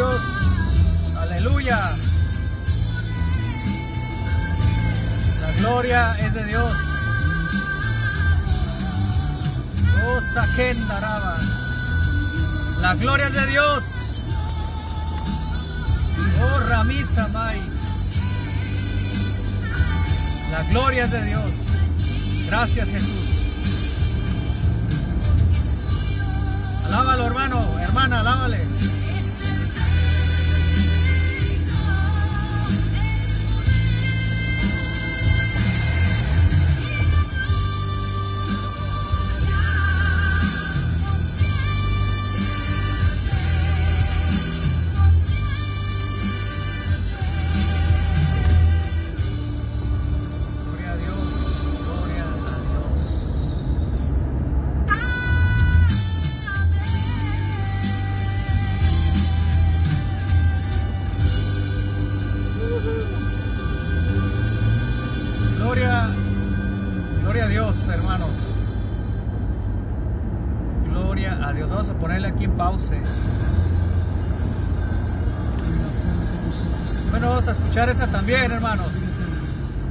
Dios. Aleluya. La gloria es de Dios. Oh, saquen. La gloria es de Dios. Oh, Ramisa Mai. La gloria es de Dios. Gracias Jesús. Alábalo hermano, hermana, alábale.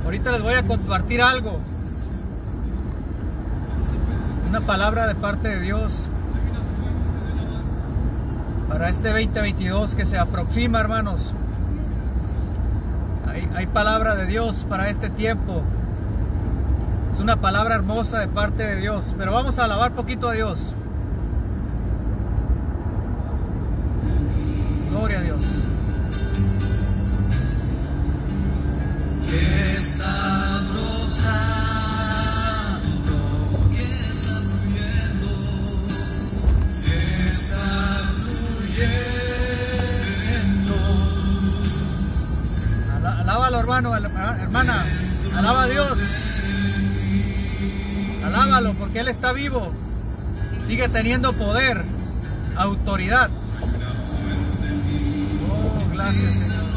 Ahorita les voy a compartir algo. Una palabra de parte de Dios para este 2022 que se aproxima, hermanos. Hay, hay palabra de Dios para este tiempo. Es una palabra hermosa de parte de Dios. Pero vamos a alabar poquito a Dios. hermano, hermana. Alaba a Dios. Alábalo porque Él está vivo. Sigue teniendo poder, autoridad. Oh, gracias.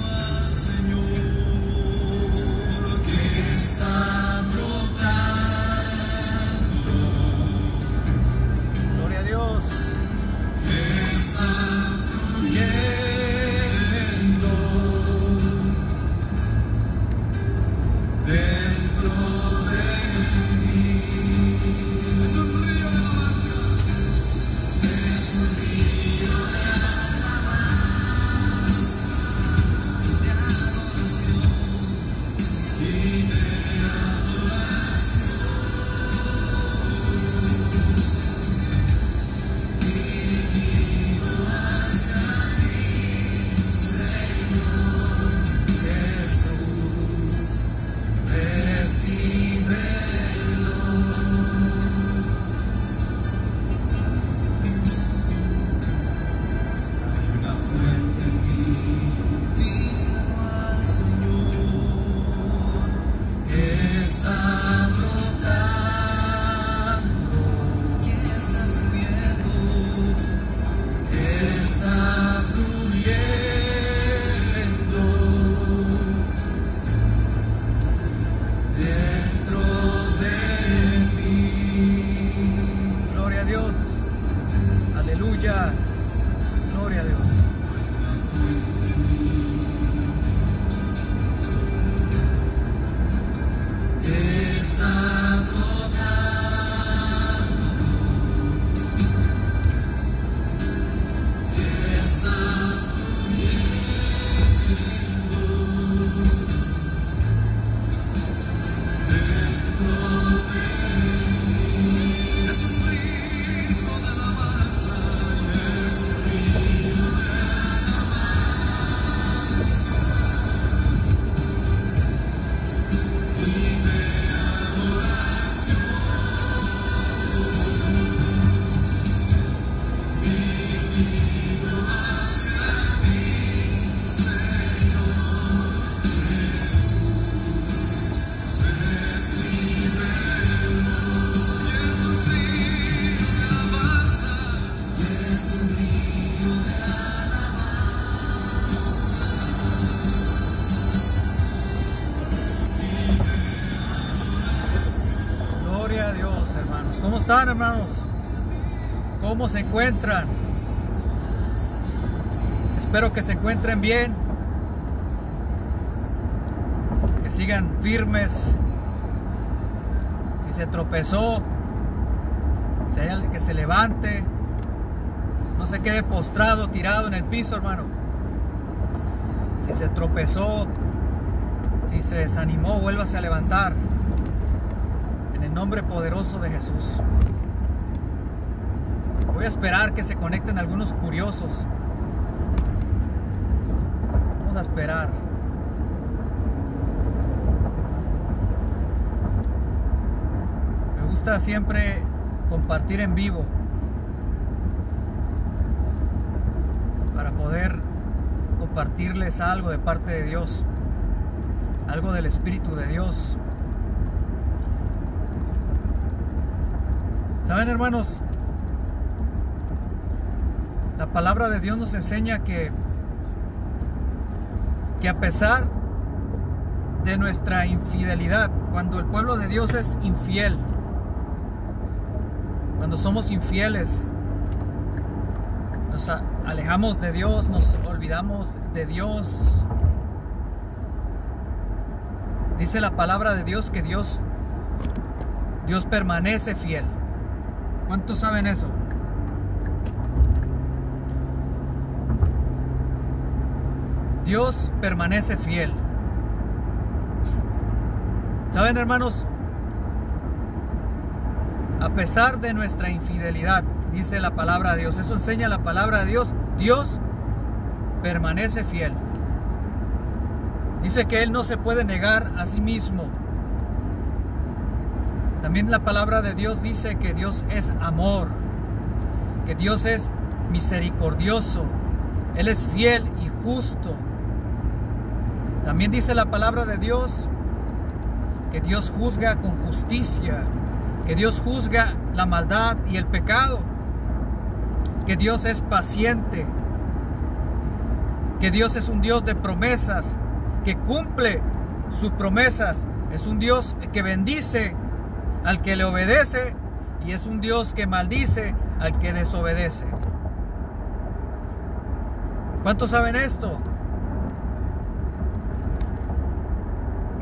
Encuentran? Espero que se encuentren bien. Que sigan firmes. Si se tropezó, que se levante, no se quede postrado, tirado en el piso, hermano. Si se tropezó, si se desanimó, vuélvase a levantar. En el nombre poderoso de Jesús. Voy a esperar que se conecten algunos curiosos. Vamos a esperar. Me gusta siempre compartir en vivo para poder compartirles algo de parte de Dios, algo del Espíritu de Dios. Saben hermanos, palabra de Dios nos enseña que, que a pesar de nuestra infidelidad, cuando el pueblo de Dios es infiel, cuando somos infieles, nos alejamos de Dios, nos olvidamos de Dios. Dice la palabra de Dios que Dios Dios permanece fiel. ¿Cuántos saben eso? Dios permanece fiel. ¿Saben, hermanos? A pesar de nuestra infidelidad, dice la palabra de Dios, eso enseña la palabra de Dios, Dios permanece fiel. Dice que Él no se puede negar a sí mismo. También la palabra de Dios dice que Dios es amor, que Dios es misericordioso, Él es fiel y justo. También dice la palabra de Dios que Dios juzga con justicia, que Dios juzga la maldad y el pecado, que Dios es paciente, que Dios es un Dios de promesas, que cumple sus promesas, es un Dios que bendice al que le obedece y es un Dios que maldice al que desobedece. ¿Cuántos saben esto?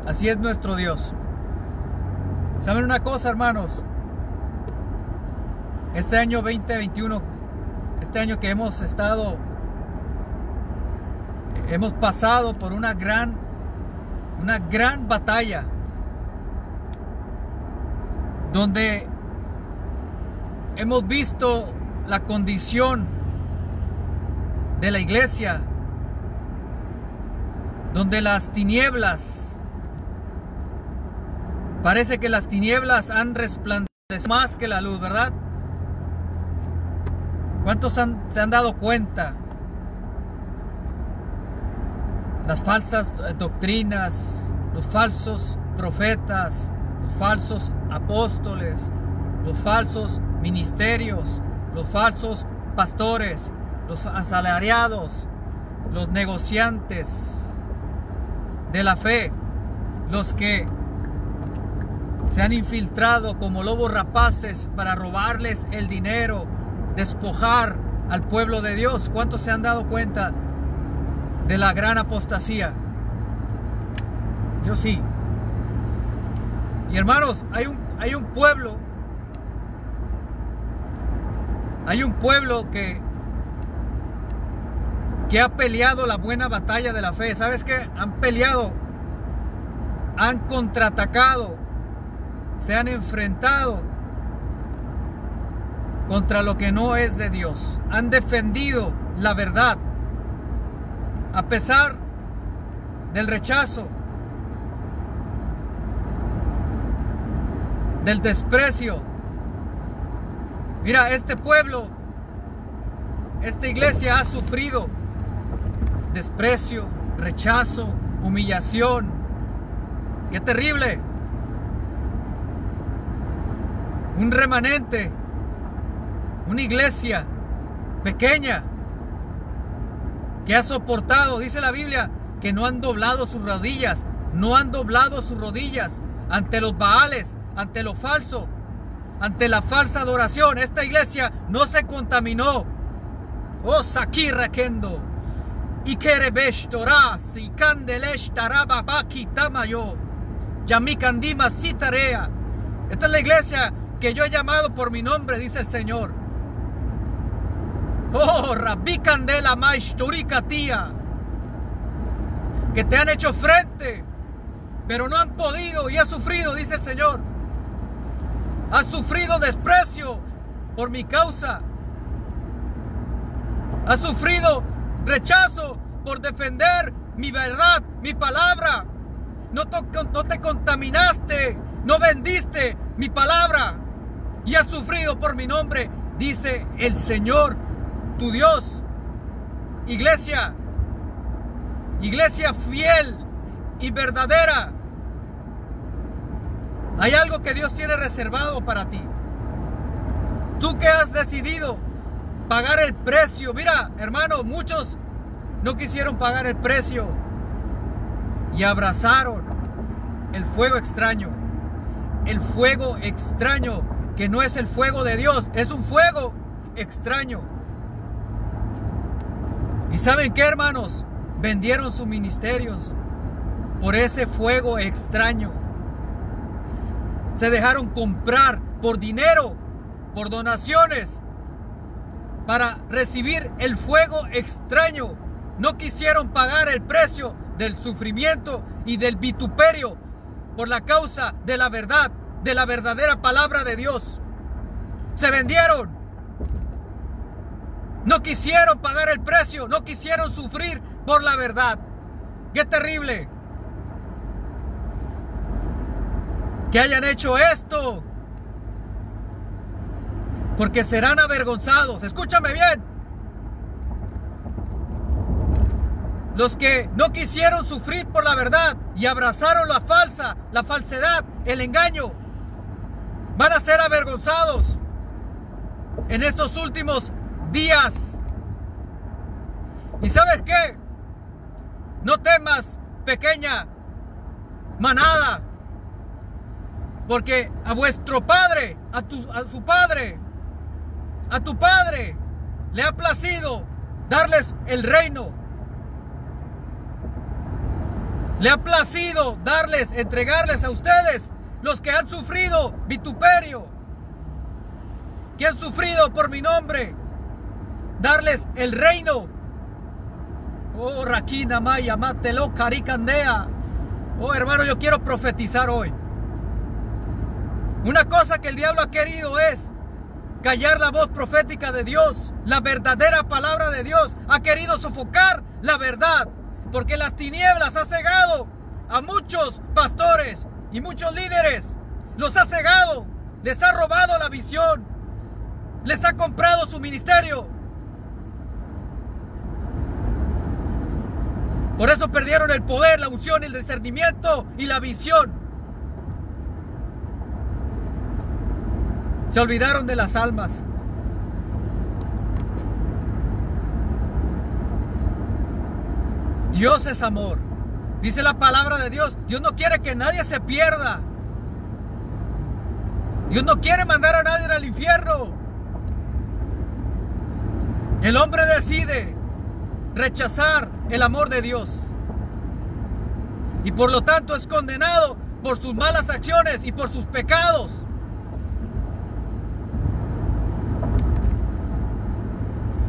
Así es nuestro Dios. ¿Saben una cosa, hermanos? Este año 2021, este año que hemos estado, hemos pasado por una gran, una gran batalla, donde hemos visto la condición de la iglesia, donde las tinieblas Parece que las tinieblas han resplandecido más que la luz, ¿verdad? ¿Cuántos se han dado cuenta? Las falsas eh, doctrinas, los falsos profetas, los falsos apóstoles, los falsos ministerios, los falsos pastores, los asalariados, los negociantes de la fe, los que se han infiltrado como lobos rapaces para robarles el dinero, despojar al pueblo de Dios. ¿Cuántos se han dado cuenta de la gran apostasía? Yo sí. Y hermanos, hay un, hay un pueblo, hay un pueblo que, que ha peleado la buena batalla de la fe. ¿Sabes qué? Han peleado, han contraatacado, se han enfrentado contra lo que no es de Dios. Han defendido la verdad a pesar del rechazo, del desprecio. Mira, este pueblo, esta iglesia ha sufrido desprecio, rechazo, humillación. Qué terrible. Un remanente, una iglesia pequeña que ha soportado, dice la Biblia, que no han doblado sus rodillas, no han doblado sus rodillas ante los baales, ante lo falso, ante la falsa adoración. Esta iglesia no se contaminó. Oh, Sakira Kendo. Y si Kandelesh Tarababaki Tamayo. Yamikandima Sitarea. Esta es la iglesia que yo he llamado por mi nombre, dice el Señor. Oh, Rabbi Candela Maishturika tía. Que te han hecho frente, pero no han podido y has sufrido, dice el Señor. Has sufrido desprecio por mi causa. Has sufrido rechazo por defender mi verdad, mi palabra. No te, no te contaminaste, no vendiste mi palabra y has sufrido por mi nombre, dice el Señor, tu Dios. Iglesia, iglesia fiel y verdadera. Hay algo que Dios tiene reservado para ti. Tú que has decidido pagar el precio. Mira, hermano, muchos no quisieron pagar el precio y abrazaron el fuego extraño. El fuego extraño que no es el fuego de Dios, es un fuego extraño. ¿Y saben qué, hermanos? Vendieron sus ministerios por ese fuego extraño. Se dejaron comprar por dinero, por donaciones, para recibir el fuego extraño. No quisieron pagar el precio del sufrimiento y del vituperio por la causa de la verdad, de la verdadera palabra de Dios. Se vendieron. No quisieron pagar el precio, no quisieron sufrir por la verdad. Qué terrible. Que hayan hecho esto. Porque serán avergonzados. Escúchame bien. los que no quisieron sufrir por la verdad y abrazaron la falsa, la falsedad, el engaño, van a ser avergonzados en estos últimos días. ¿Y sabes qué? No temas, pequeña manada, porque a vuestro padre, a, a su padre, a tu padre, le ha placido darles el reino. Le ha placido darles, entregarles a ustedes, los que han sufrido vituperio, que han sufrido por mi nombre, darles el reino. Oh, Raquina Maya, Matelo, Caricandea. Oh, hermano, yo quiero profetizar hoy. Una cosa que el diablo ha querido es callar la voz profética de Dios, la verdadera palabra de Dios. Ha querido sofocar la verdad, porque las tinieblas ha cegado a muchos pastores y muchos líderes. Los ha cegado, les ha robado la visión, les ha comprado su ministerio. Por eso perdieron el poder, la unción, el discernimiento y la visión. Se olvidaron de las almas. Dios es amor. Dice la palabra de Dios. Dios no quiere que nadie se pierda. Dios no quiere mandar a nadie al infierno. El hombre decide rechazar el amor de Dios. Y por lo tanto es condenado por sus malas acciones y por sus pecados.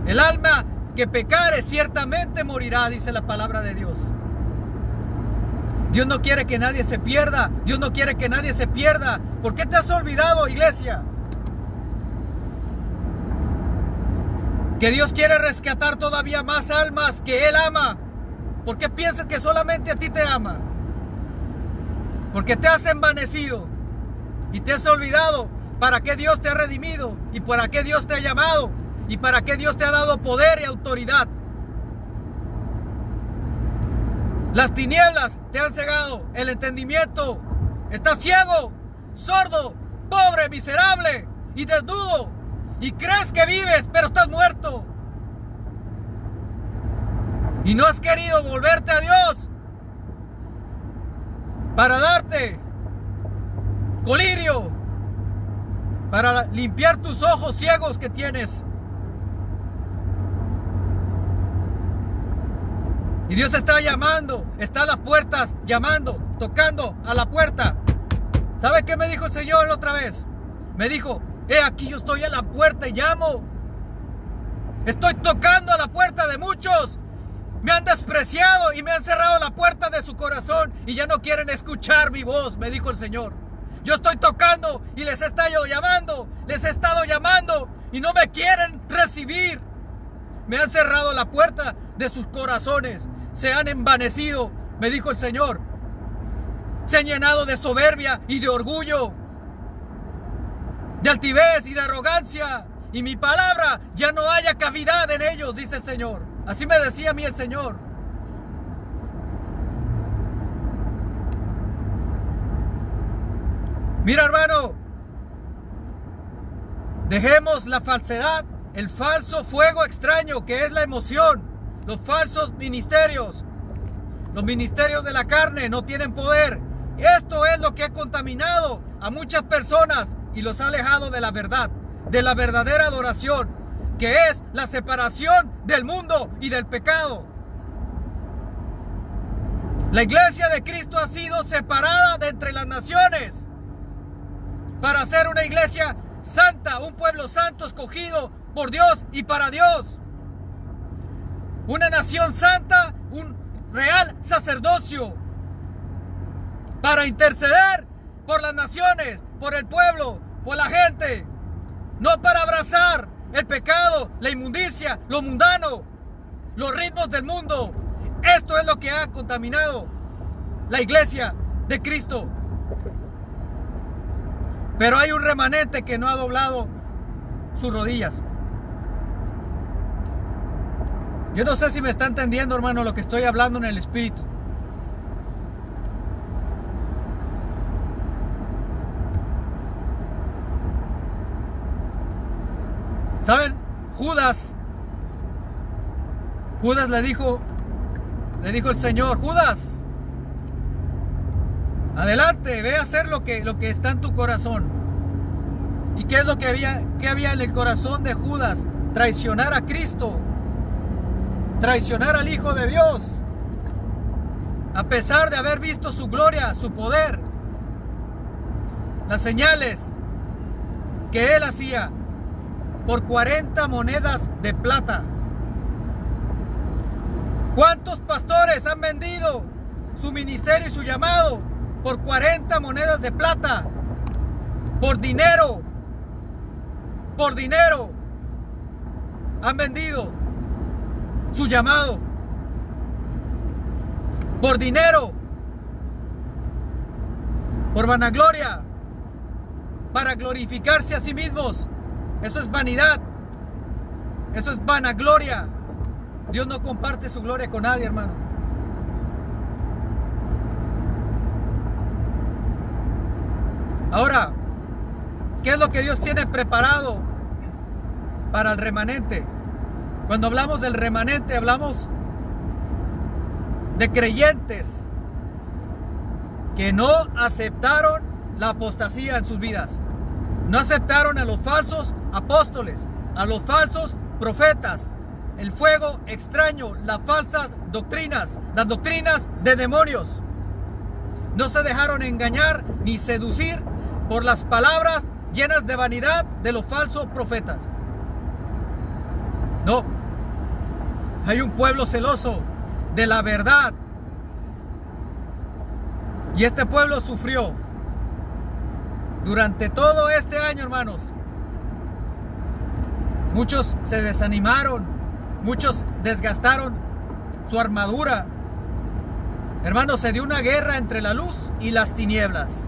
El alma que pecare ciertamente morirá, dice la palabra de Dios. Dios no quiere que nadie se pierda. Dios no quiere que nadie se pierda. ¿Por qué te has olvidado, iglesia? Que Dios quiere rescatar todavía más almas que Él ama. ¿Por qué piensas que solamente a ti te ama? Porque te has envanecido y te has olvidado para qué Dios te ha redimido y para qué Dios te ha llamado y para qué Dios te ha dado poder y autoridad. Las tinieblas te han cegado el entendimiento. Estás ciego, sordo, pobre, miserable y desnudo. Y crees que vives, pero estás muerto. Y no has querido volverte a Dios para darte colirio, para limpiar tus ojos ciegos que tienes. Y Dios está llamando, está a las puertas, llamando, tocando a la puerta. ¿Sabe qué me dijo el Señor otra vez? Me dijo, he aquí yo estoy a la puerta y llamo. Estoy tocando a la puerta de muchos. Me han despreciado y me han cerrado la puerta de su corazón y ya no quieren escuchar mi voz, me dijo el Señor. Yo estoy tocando y les he estado llamando, les he estado llamando y no me quieren recibir. Me han cerrado la puerta de sus corazones, se han envanecido, me dijo el Señor. Se han llenado de soberbia y de orgullo, de altivez y de arrogancia. Y mi palabra ya no haya cavidad en ellos, dice el Señor. Así me decía a mí el Señor. Mira hermano, dejemos la falsedad, el falso fuego extraño que es la emoción, los falsos ministerios. Los ministerios de la carne no tienen poder. Esto es lo que ha contaminado a muchas personas y los ha alejado de la verdad, de la verdadera adoración, que es la separación del mundo y del pecado. La iglesia de Cristo ha sido separada de entre las naciones para ser una iglesia santa, un pueblo santo escogido por Dios y para Dios. Una nación santa, un real sacerdocio para interceder por las naciones, por el pueblo, por la gente, no para abrazar el pecado, la inmundicia, lo mundano, los ritmos del mundo. Esto es lo que ha contaminado la iglesia de Cristo. Pero hay un remanente que no ha doblado sus rodillas. Yo no sé si me está entendiendo, hermano, lo que estoy hablando en el Espíritu. ¿Saben? Judas. Judas le dijo, le dijo el Señor, Judas, adelante, ve a hacer lo que, lo que está en tu corazón. ¿Y qué es lo que había, qué había en el corazón de Judas? Traicionar a Cristo, traicionar al Hijo de Dios, a pesar de haber visto su gloria, su poder, las señales que él hacía por 40 monedas de plata. ¿Cuántos pastores han vendido su ministerio y su llamado por 40 monedas de plata? Por dinero. Por dinero. Han vendido su llamado. Por dinero. Por vanagloria. Para glorificarse a sí mismos. Eso es vanidad. Eso es vanagloria. Dios no comparte su gloria con nadie, hermano. Ahora, ¿qué es lo que Dios tiene preparado para el remanente? Cuando hablamos del remanente, hablamos de creyentes que no aceptaron la apostasía en sus vidas. No aceptaron a los falsos apóstoles, a los falsos profetas, el fuego extraño, las falsas doctrinas, las doctrinas de demonios. No se dejaron engañar ni seducir por las palabras llenas de vanidad de los falsos profetas. Hay un pueblo celoso de la verdad. Y este pueblo sufrió durante todo este año, hermanos. Muchos se desanimaron, muchos desgastaron su armadura. Hermanos, se dio una guerra entre la luz y las tinieblas.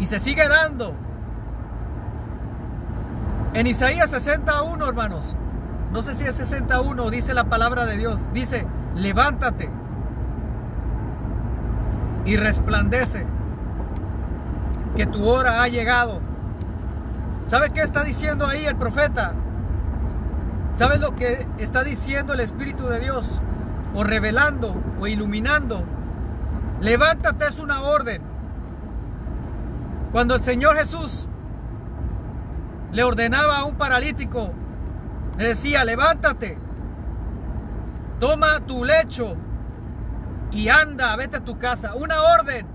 Y se sigue dando. En Isaías 61, hermanos, no sé si es 61, dice la palabra de Dios, dice, levántate y resplandece, que tu hora ha llegado. ¿Sabe qué está diciendo ahí el profeta? ¿Sabes lo que está diciendo el Espíritu de Dios? O revelando o iluminando. Levántate es una orden. Cuando el Señor Jesús le ordenaba a un paralítico, le decía, levántate, toma tu lecho y anda, vete a tu casa. Una orden.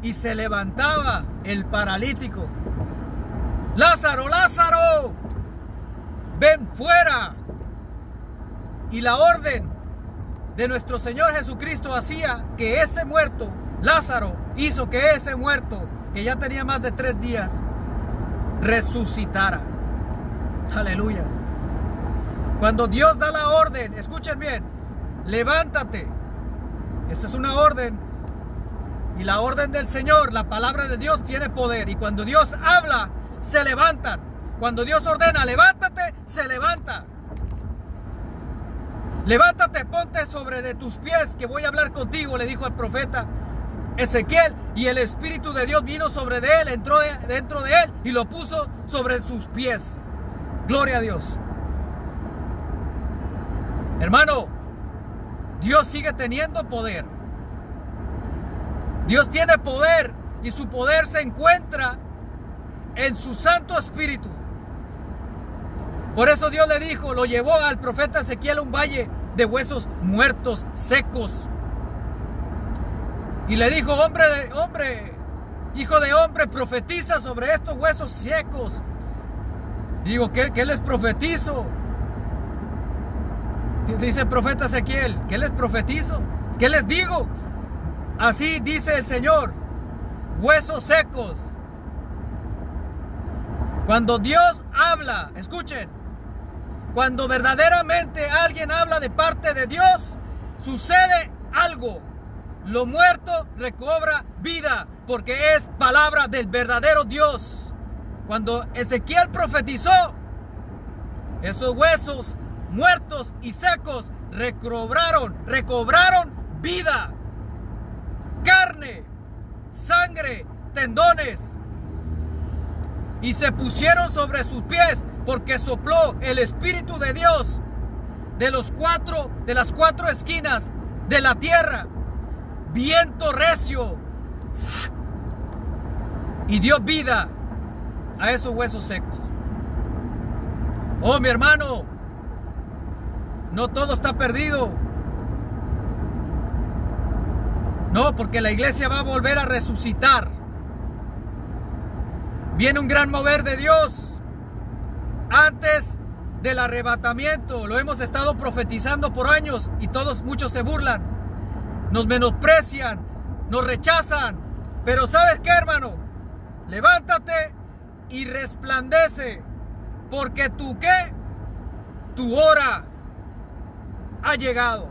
Y se levantaba el paralítico. Lázaro, Lázaro, ven fuera. Y la orden de nuestro Señor Jesucristo hacía que ese muerto, Lázaro, hizo que ese muerto, que ya tenía más de tres días, resucitara. Aleluya. Cuando Dios da la orden, escuchen bien, levántate. Esta es una orden. Y la orden del Señor, la palabra de Dios tiene poder. Y cuando Dios habla, se levantan. Cuando Dios ordena, levántate, se levanta. Levántate, ponte sobre de tus pies, que voy a hablar contigo, le dijo el profeta Ezequiel. Y el Espíritu de Dios vino sobre de él, entró de- dentro de él y lo puso sobre sus pies. Gloria a Dios. Hermano, Dios sigue teniendo poder. Dios tiene poder y su poder se encuentra en su Santo Espíritu. Por eso Dios le dijo, lo llevó al profeta Ezequiel a un valle de huesos muertos, secos. Y le dijo, hombre de hombre, hijo de hombre, profetiza sobre estos huesos secos. Digo, ¿qué, qué les profetizo? Dice el profeta Ezequiel, ¿qué les profetizo? ¿Qué les digo? Así dice el Señor, huesos secos. Cuando Dios habla, escuchen, cuando verdaderamente alguien habla de parte de Dios, sucede algo. Lo muerto recobra vida porque es palabra del verdadero Dios. Cuando Ezequiel profetizó, esos huesos muertos y secos recobraron, recobraron vida, carne, sangre, tendones. Y se pusieron sobre sus pies porque sopló el Espíritu de Dios de los cuatro, de las cuatro esquinas de la tierra. Viento recio. Y dio vida a esos huesos secos. Oh, mi hermano, no todo está perdido. No, porque la iglesia va a volver a resucitar. Viene un gran mover de Dios. Antes del arrebatamiento, lo hemos estado profetizando por años y todos, muchos se burlan. Nos menosprecian, nos rechazan. Pero ¿sabes qué, hermano? Levántate y resplandece. Porque tu qué? Tu hora ha llegado.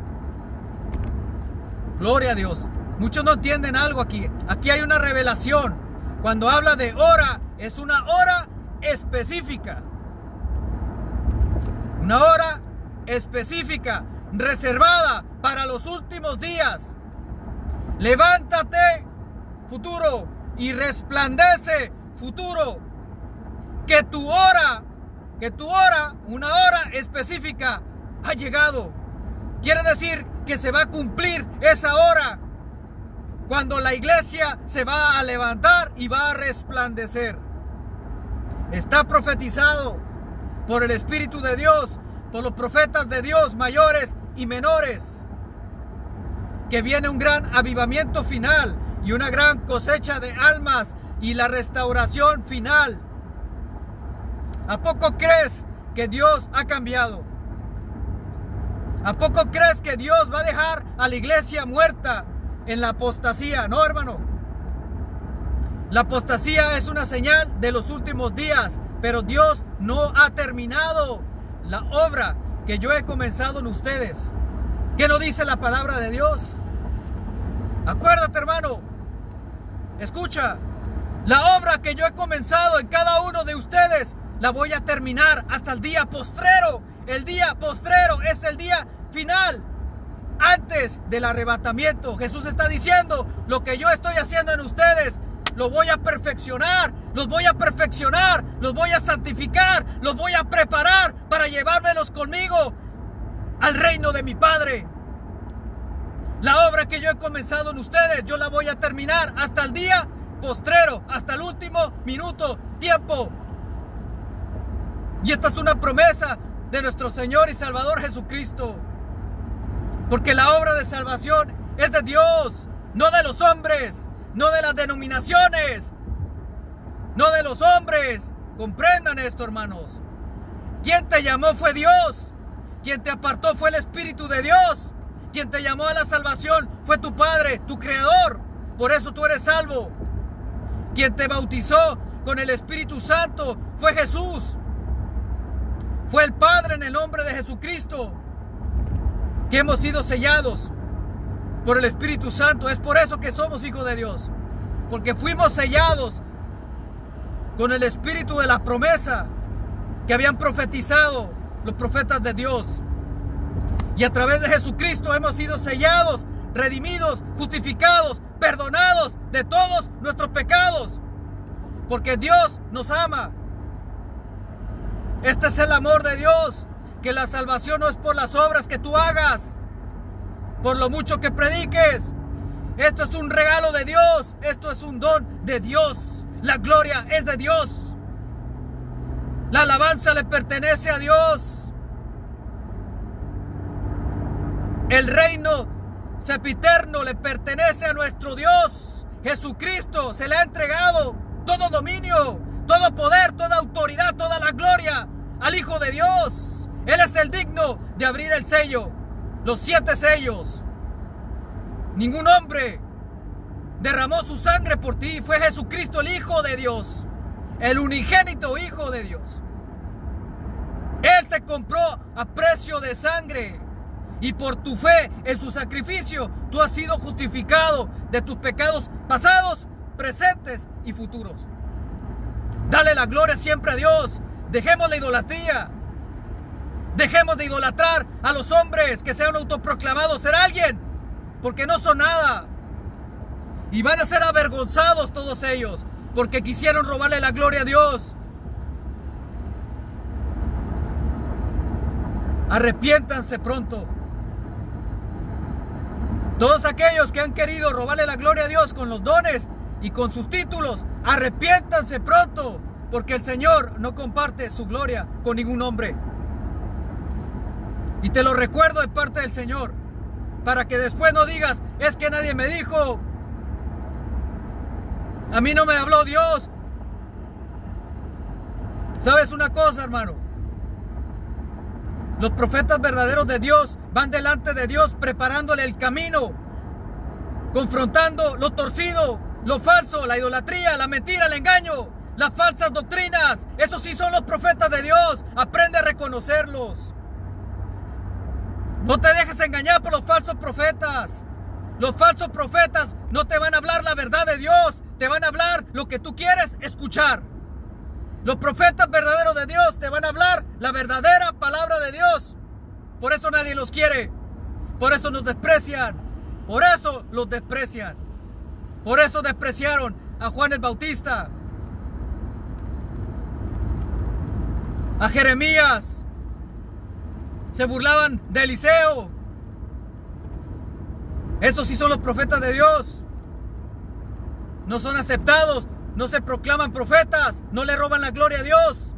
Gloria a Dios. Muchos no entienden algo aquí. Aquí hay una revelación. Cuando habla de hora, es una hora específica. Una hora específica, reservada para los últimos días. Levántate, futuro, y resplandece, futuro. Que tu hora, que tu hora, una hora específica, ha llegado. Quiere decir que se va a cumplir esa hora cuando la iglesia se va a levantar y va a resplandecer. Está profetizado por el Espíritu de Dios, por los profetas de Dios mayores y menores, que viene un gran avivamiento final y una gran cosecha de almas y la restauración final. ¿A poco crees que Dios ha cambiado? ¿A poco crees que Dios va a dejar a la iglesia muerta en la apostasía? No, hermano. La apostasía es una señal de los últimos días, pero Dios no ha terminado la obra que yo he comenzado en ustedes. ¿Qué no dice la palabra de Dios? Acuérdate, hermano. Escucha. La obra que yo he comenzado en cada uno de ustedes la voy a terminar hasta el día postrero. El día postrero es el día final. Antes del arrebatamiento, Jesús está diciendo, lo que yo estoy haciendo en ustedes, lo voy a perfeccionar, los voy a perfeccionar, los voy a santificar, los voy a preparar para llevármelos conmigo al reino de mi Padre. La obra que yo he comenzado en ustedes, yo la voy a terminar hasta el día postrero, hasta el último minuto, tiempo. Y esta es una promesa de nuestro Señor y Salvador Jesucristo. Porque la obra de salvación es de Dios, no de los hombres, no de las denominaciones, no de los hombres. Comprendan esto, hermanos. Quien te llamó fue Dios. Quien te apartó fue el Espíritu de Dios. Quien te llamó a la salvación fue tu Padre, tu Creador. Por eso tú eres salvo. Quien te bautizó con el Espíritu Santo fue Jesús. Fue el Padre en el nombre de Jesucristo. Que hemos sido sellados por el Espíritu Santo. Es por eso que somos hijos de Dios. Porque fuimos sellados con el Espíritu de la promesa que habían profetizado los profetas de Dios. Y a través de Jesucristo hemos sido sellados, redimidos, justificados, perdonados de todos nuestros pecados. Porque Dios nos ama. Este es el amor de Dios. Que la salvación no es por las obras que tú hagas. Por lo mucho que prediques. Esto es un regalo de Dios. Esto es un don de Dios. La gloria es de Dios. La alabanza le pertenece a Dios. El reino sepiterno le pertenece a nuestro Dios. Jesucristo se le ha entregado todo dominio, todo poder, toda autoridad, toda la gloria al Hijo de Dios. Él es el digno de abrir el sello, los siete sellos. Ningún hombre derramó su sangre por ti. Fue Jesucristo el Hijo de Dios, el unigénito Hijo de Dios. Él te compró a precio de sangre. Y por tu fe en su sacrificio, tú has sido justificado de tus pecados pasados, presentes y futuros. Dale la gloria siempre a Dios. Dejemos la idolatría. Dejemos de idolatrar a los hombres que sean autoproclamados ser alguien, porque no son nada. Y van a ser avergonzados todos ellos, porque quisieron robarle la gloria a Dios. Arrepiéntanse pronto. Todos aquellos que han querido robarle la gloria a Dios con los dones y con sus títulos, arrepiéntanse pronto, porque el Señor no comparte su gloria con ningún hombre. Y te lo recuerdo de parte del Señor, para que después no digas, es que nadie me dijo, a mí no me habló Dios. ¿Sabes una cosa, hermano? Los profetas verdaderos de Dios van delante de Dios preparándole el camino, confrontando lo torcido, lo falso, la idolatría, la mentira, el engaño, las falsas doctrinas. Esos sí son los profetas de Dios. Aprende a reconocerlos. No te dejes engañar por los falsos profetas. Los falsos profetas no te van a hablar la verdad de Dios, te van a hablar lo que tú quieres escuchar. Los profetas verdaderos de Dios te van a hablar la verdadera palabra de Dios. Por eso nadie los quiere. Por eso nos desprecian. Por eso los desprecian. Por eso despreciaron a Juan el Bautista. A Jeremías. Se burlaban de Eliseo. Esos sí son los profetas de Dios. No son aceptados, no se proclaman profetas, no le roban la gloria a Dios.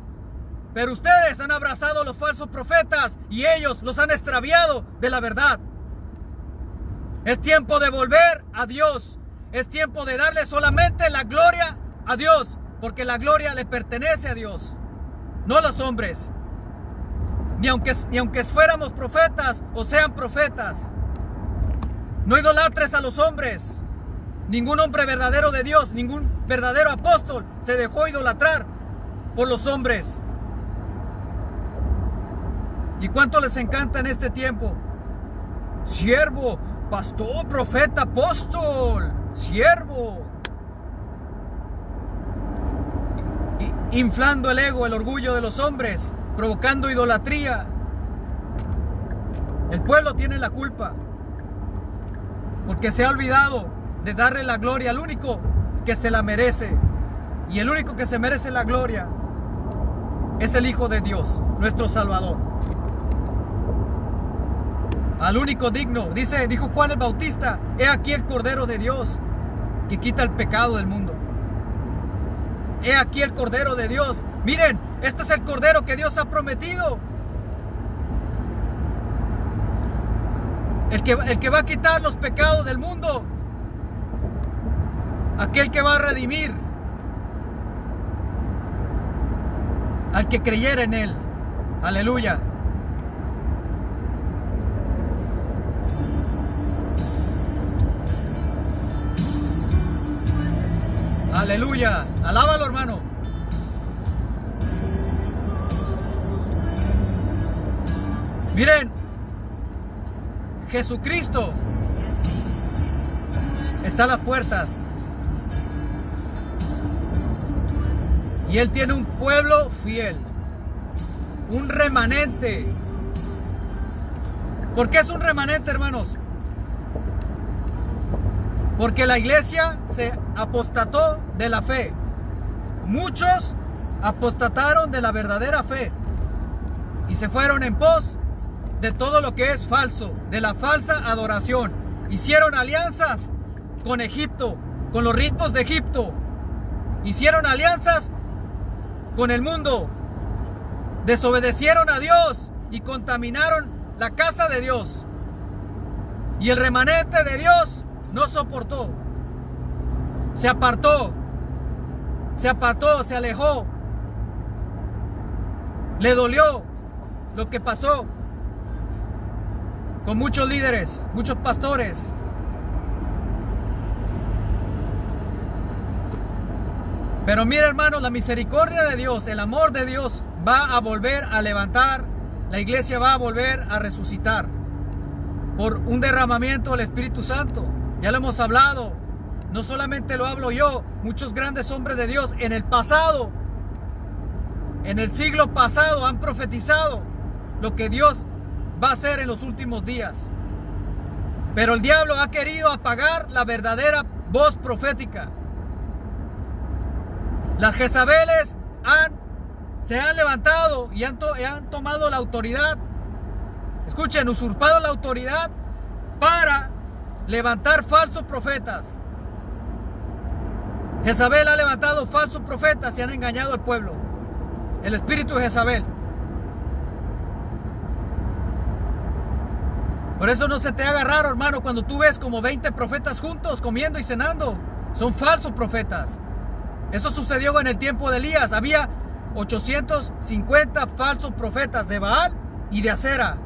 Pero ustedes han abrazado a los falsos profetas y ellos los han extraviado de la verdad. Es tiempo de volver a Dios. Es tiempo de darle solamente la gloria a Dios, porque la gloria le pertenece a Dios, no a los hombres. Ni aunque, ni aunque fuéramos profetas o sean profetas. No idolatres a los hombres. Ningún hombre verdadero de Dios, ningún verdadero apóstol se dejó idolatrar por los hombres. ¿Y cuánto les encanta en este tiempo? Siervo, pastor, profeta, apóstol, siervo. Inflando el ego, el orgullo de los hombres, provocando idolatría. El pueblo tiene la culpa porque se ha olvidado de darle la gloria al único que se la merece. Y el único que se merece la gloria es el Hijo de Dios, nuestro Salvador. Al único digno, dice, dijo Juan el Bautista, he aquí el Cordero de Dios que quita el pecado del mundo. He aquí el Cordero de Dios. Miren, este es el Cordero que Dios ha prometido. El que, el que va a quitar los pecados del mundo. Aquel que va a redimir. Al que creyera en Él. Aleluya. Aleluya. Alábalo, hermano. Miren, Jesucristo está a las puertas. Y Él tiene un pueblo fiel. Un remanente. ¿Por qué es un remanente, hermanos? Porque la iglesia se apostató de la fe. Muchos apostataron de la verdadera fe. Y se fueron en pos de todo lo que es falso, de la falsa adoración. Hicieron alianzas con Egipto, con los ritmos de Egipto. Hicieron alianzas con el mundo. Desobedecieron a Dios y contaminaron la casa de Dios. Y el remanente de Dios no soportó. Se apartó. Se apartó, se alejó. Le dolió lo que pasó con muchos líderes, muchos pastores. Pero mira hermanos, la misericordia de Dios, el amor de Dios va a volver a levantar, la iglesia va a volver a resucitar por un derramamiento del Espíritu Santo. Ya lo hemos hablado, no solamente lo hablo yo, muchos grandes hombres de Dios en el pasado, en el siglo pasado han profetizado lo que Dios va a hacer en los últimos días. Pero el diablo ha querido apagar la verdadera voz profética. Las Jezabeles se han levantado y han, han tomado la autoridad. Escuchen, usurpado la autoridad para levantar falsos profetas. Jezabel ha levantado falsos profetas y han engañado al pueblo. El espíritu de Jezabel. Por eso no se te haga raro, hermano, cuando tú ves como 20 profetas juntos comiendo y cenando. Son falsos profetas. Eso sucedió en el tiempo de Elías. Había 850 falsos profetas de Baal y de Acera.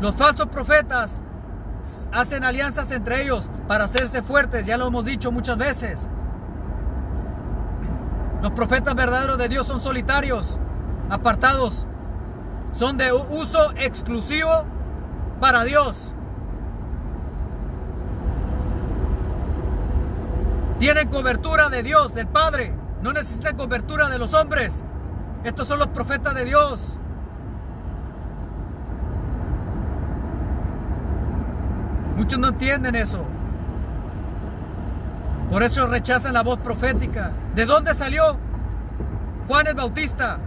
Los falsos profetas hacen alianzas entre ellos para hacerse fuertes, ya lo hemos dicho muchas veces. Los profetas verdaderos de Dios son solitarios, apartados, son de uso exclusivo para Dios. Tienen cobertura de Dios, del Padre, no necesitan cobertura de los hombres. Estos son los profetas de Dios. Muchos no entienden eso. Por eso rechazan la voz profética. ¿De dónde salió Juan el Bautista?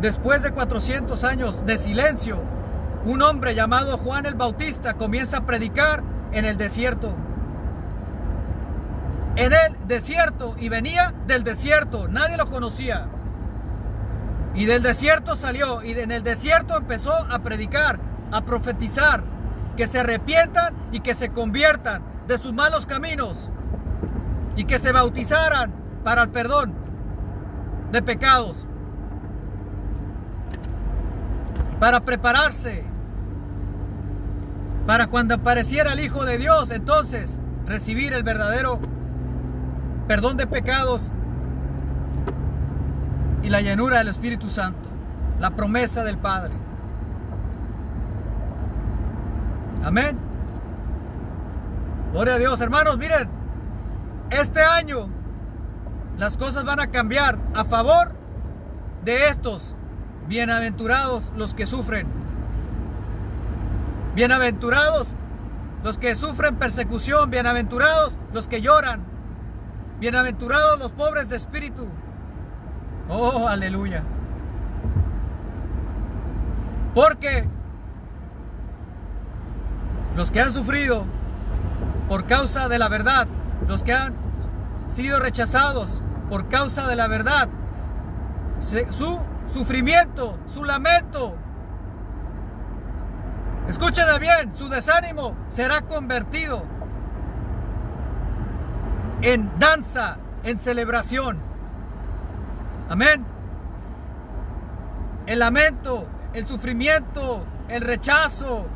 Después de 400 años de silencio, un hombre llamado Juan el Bautista comienza a predicar en el desierto. En el desierto y venía del desierto, nadie lo conocía. Y del desierto salió y en el desierto empezó a predicar, a profetizar, que se arrepientan y que se conviertan de sus malos caminos y que se bautizaran para el perdón de pecados, para prepararse, para cuando apareciera el Hijo de Dios, entonces recibir el verdadero perdón de pecados y la llenura del Espíritu Santo, la promesa del Padre. Amén. Gloria a Dios, hermanos, miren, este año las cosas van a cambiar a favor de estos bienaventurados los que sufren. Bienaventurados los que sufren persecución, bienaventurados los que lloran, bienaventurados los pobres de espíritu. Oh, aleluya. Porque los que han sufrido por causa de la verdad, los que han sido rechazados por causa de la verdad, su sufrimiento, su lamento, escúchenme bien, su desánimo será convertido en danza, en celebración. Amén. El lamento, el sufrimiento, el rechazo,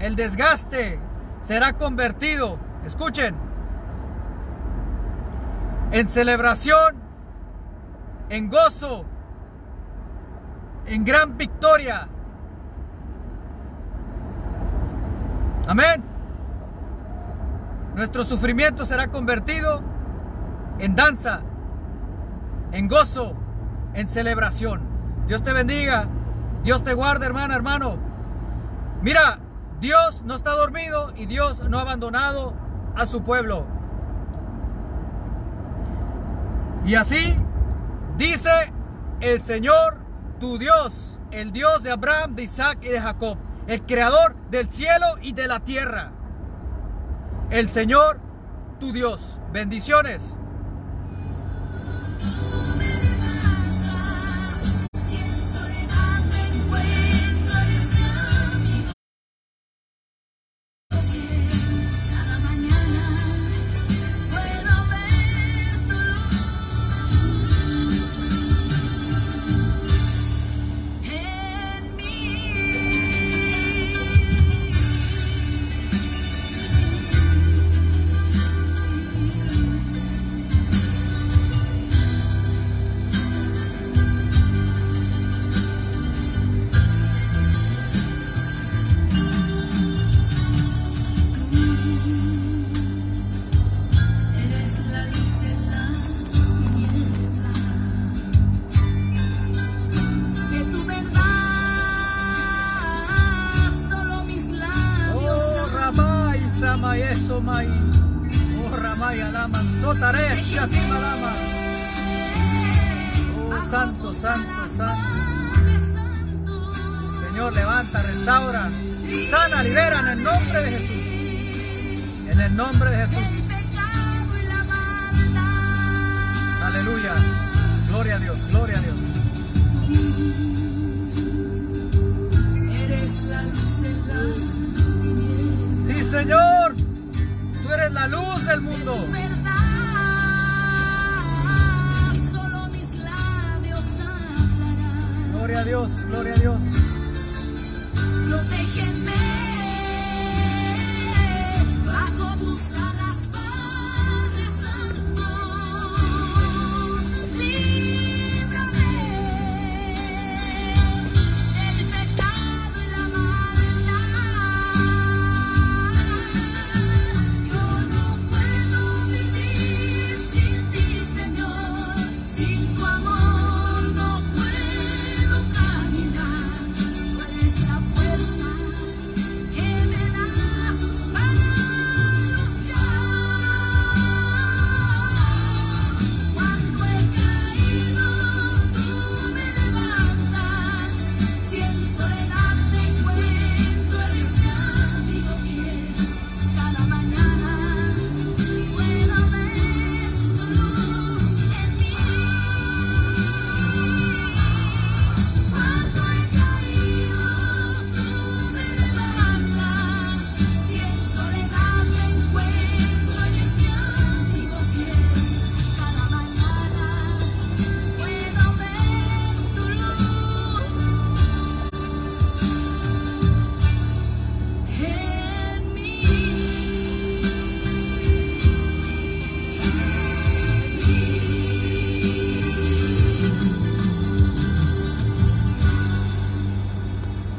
el desgaste será convertido, escuchen, en celebración, en gozo, en gran victoria. Amén. Nuestro sufrimiento será convertido en danza, en gozo, en celebración. Dios te bendiga. Dios te guarde, hermana, hermano. Mira, Dios no está dormido y Dios no ha abandonado a su pueblo. Y así dice el Señor, tu Dios, el Dios de Abraham, de Isaac y de Jacob, el creador del cielo y de la tierra. El Señor, tu Dios. Bendiciones.